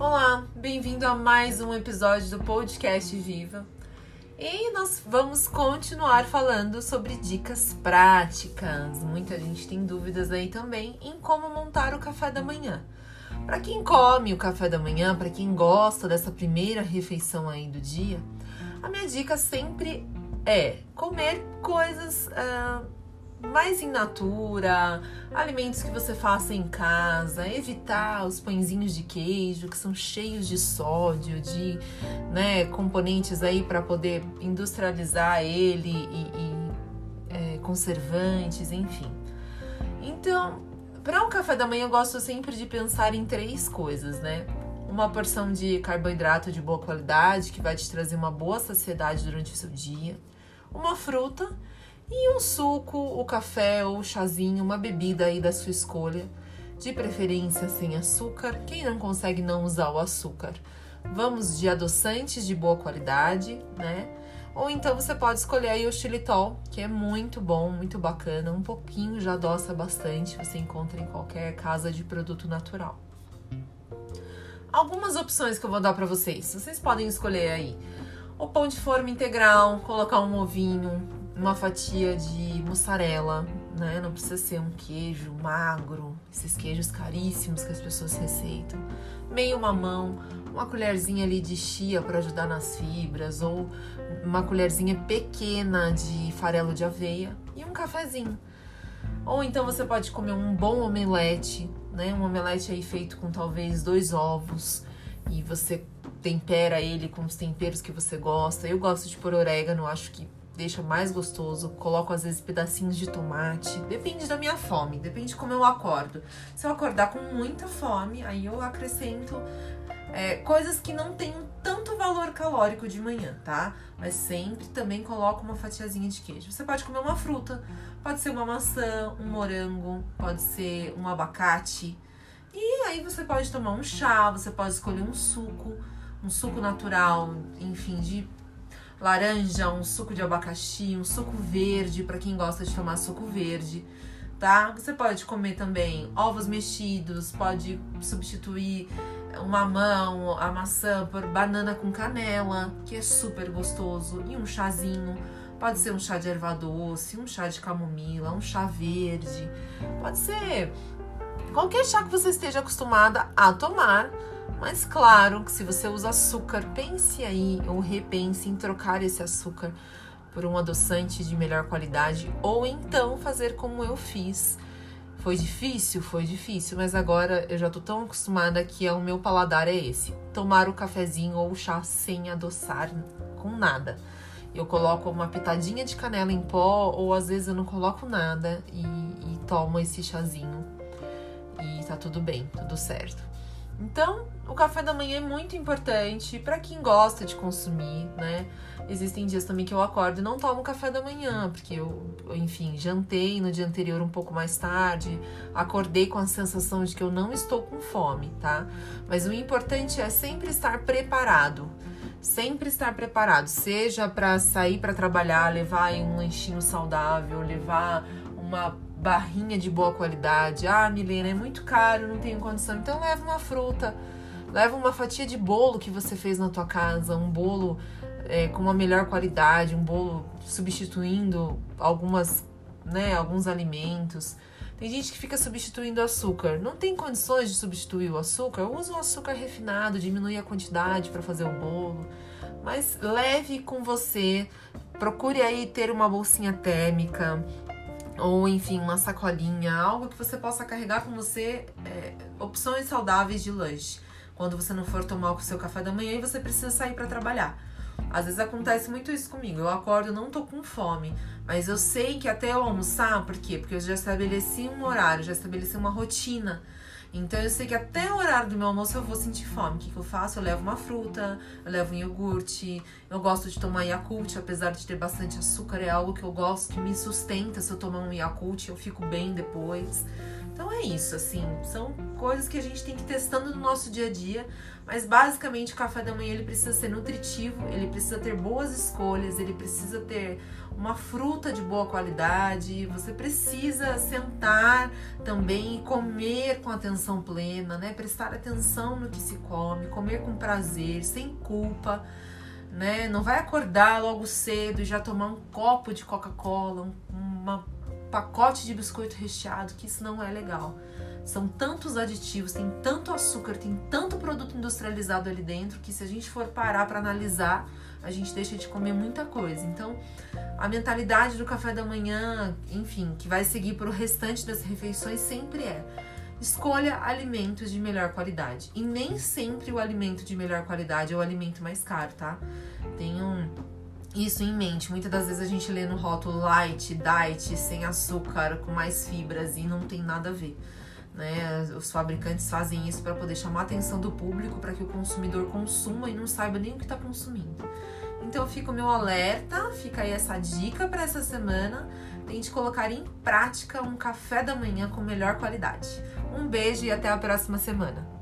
Olá, bem-vindo a mais um episódio do podcast Viva. E nós vamos continuar falando sobre dicas práticas. Muita gente tem dúvidas aí também em como montar o café da manhã. Para quem come o café da manhã, para quem gosta dessa primeira refeição aí do dia, a minha dica sempre é comer coisas uh, mais em natura, alimentos que você faça em casa, evitar os pãezinhos de queijo que são cheios de sódio, de né, componentes aí para poder industrializar ele e, e é, conservantes, enfim. Então, para um café da manhã eu gosto sempre de pensar em três coisas, né? Uma porção de carboidrato de boa qualidade que vai te trazer uma boa saciedade durante o seu dia, uma fruta e um suco, o café ou o chazinho, uma bebida aí da sua escolha, de preferência sem açúcar. Quem não consegue não usar o açúcar? Vamos de adoçantes de boa qualidade, né? Ou então você pode escolher aí o xilitol, que é muito bom, muito bacana, um pouquinho já adoça bastante, você encontra em qualquer casa de produto natural. Algumas opções que eu vou dar para vocês. Vocês podem escolher aí o pão de forma integral, colocar um ovinho, uma fatia de mussarela, né? Não precisa ser um queijo magro, esses queijos caríssimos que as pessoas receitam. Meio mamão, uma colherzinha ali de chia para ajudar nas fibras, ou uma colherzinha pequena de farelo de aveia e um cafezinho. Ou então você pode comer um bom omelete, né? Um omelete aí feito com talvez dois ovos e você tempera ele com os temperos que você gosta. Eu gosto de pôr orégano, acho que deixa mais gostoso. Coloco às vezes pedacinhos de tomate. Depende da minha fome, depende de como eu acordo. Se eu acordar com muita fome, aí eu acrescento é, coisas que não tenham tanto valor calórico de manhã, tá? Mas sempre também coloco uma fatiazinha de queijo. Você pode comer uma fruta, pode ser uma maçã, um morango, pode ser um abacate. E aí você pode tomar um chá, você pode escolher um suco, um suco natural, enfim, de laranja, um suco de abacaxi, um suco verde, para quem gosta de tomar suco verde, tá? Você pode comer também ovos mexidos, pode substituir o mamão, a maçã por banana com canela, que é super gostoso, e um chazinho. Pode ser um chá de erva doce, um chá de camomila, um chá verde. Pode ser qualquer chá que você esteja acostumada a tomar mas claro que se você usa açúcar, pense aí ou repense em trocar esse açúcar por um adoçante de melhor qualidade ou então fazer como eu fiz. Foi difícil? Foi difícil, mas agora eu já tô tão acostumada que o meu paladar é esse: tomar o cafezinho ou o chá sem adoçar com nada. Eu coloco uma pitadinha de canela em pó, ou às vezes eu não coloco nada e, e tomo esse chazinho. E tá tudo bem, tudo certo. Então, o café da manhã é muito importante para quem gosta de consumir, né? Existem dias também que eu acordo e não tomo café da manhã, porque eu, enfim, jantei no dia anterior um pouco mais tarde, acordei com a sensação de que eu não estou com fome, tá? Mas o importante é sempre estar preparado. Sempre estar preparado, seja para sair para trabalhar, levar um lanchinho saudável, levar uma barrinha de boa qualidade. Ah, Milena, é muito caro, não tenho condição. Então leva uma fruta, leva uma fatia de bolo que você fez na tua casa, um bolo é, com uma melhor qualidade, um bolo substituindo algumas, né, alguns alimentos. Tem gente que fica substituindo açúcar. Não tem condições de substituir o açúcar? Usa o açúcar refinado, diminui a quantidade para fazer o bolo. Mas leve com você. Procure aí ter uma bolsinha térmica, ou enfim, uma sacolinha, algo que você possa carregar com você, é, opções saudáveis de lanche. Quando você não for tomar o seu café da manhã e você precisa sair para trabalhar. Às vezes acontece muito isso comigo. Eu acordo, não tô com fome, mas eu sei que até eu almoçar, por quê? Porque eu já estabeleci um horário, já estabeleci uma rotina. Então eu sei que até o horário do meu almoço eu vou sentir fome. O que, que eu faço? Eu levo uma fruta, eu levo um iogurte. Eu gosto de tomar Yakult, apesar de ter bastante açúcar, é algo que eu gosto, que me sustenta. Se eu tomar um Yakult, eu fico bem depois. Então é isso, assim, são coisas que a gente tem que ir testando no nosso dia a dia, mas basicamente o café da manhã ele precisa ser nutritivo, ele precisa ter boas escolhas, ele precisa ter uma fruta de boa qualidade, você precisa sentar também e comer com atenção plena, né? Prestar atenção no que se come, comer com prazer, sem culpa, né? Não vai acordar logo cedo e já tomar um copo de Coca-Cola, um uma pacote de biscoito recheado, que isso não é legal. São tantos aditivos, tem tanto açúcar, tem tanto produto industrializado ali dentro que se a gente for parar para analisar, a gente deixa de comer muita coisa. Então, a mentalidade do café da manhã, enfim, que vai seguir para o restante das refeições sempre é escolha alimentos de melhor qualidade. E nem sempre o alimento de melhor qualidade é o alimento mais caro, tá? Tem um isso em mente. Muitas das vezes a gente lê no rótulo light, diet, sem açúcar, com mais fibras e não tem nada a ver. Né? Os fabricantes fazem isso para poder chamar a atenção do público, para que o consumidor consuma e não saiba nem o que está consumindo. Então fica o meu alerta, fica aí essa dica para essa semana. Tente colocar em prática um café da manhã com melhor qualidade. Um beijo e até a próxima semana.